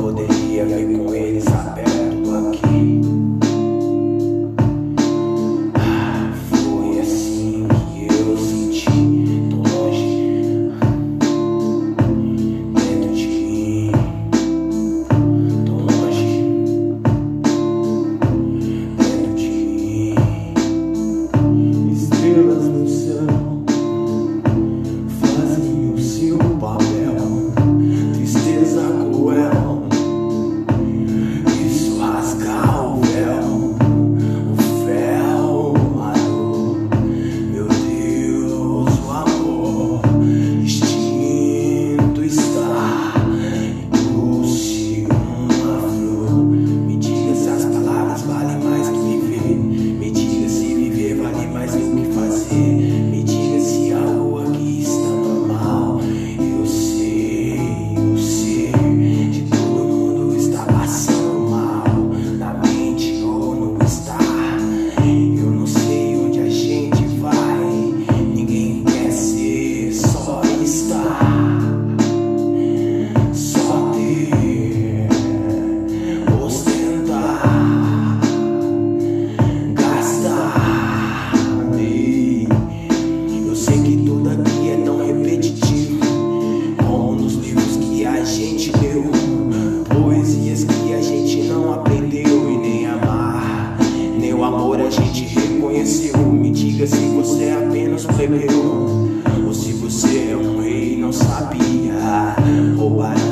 hijo de Diego. Ou se você é um rei, não sabia roubar.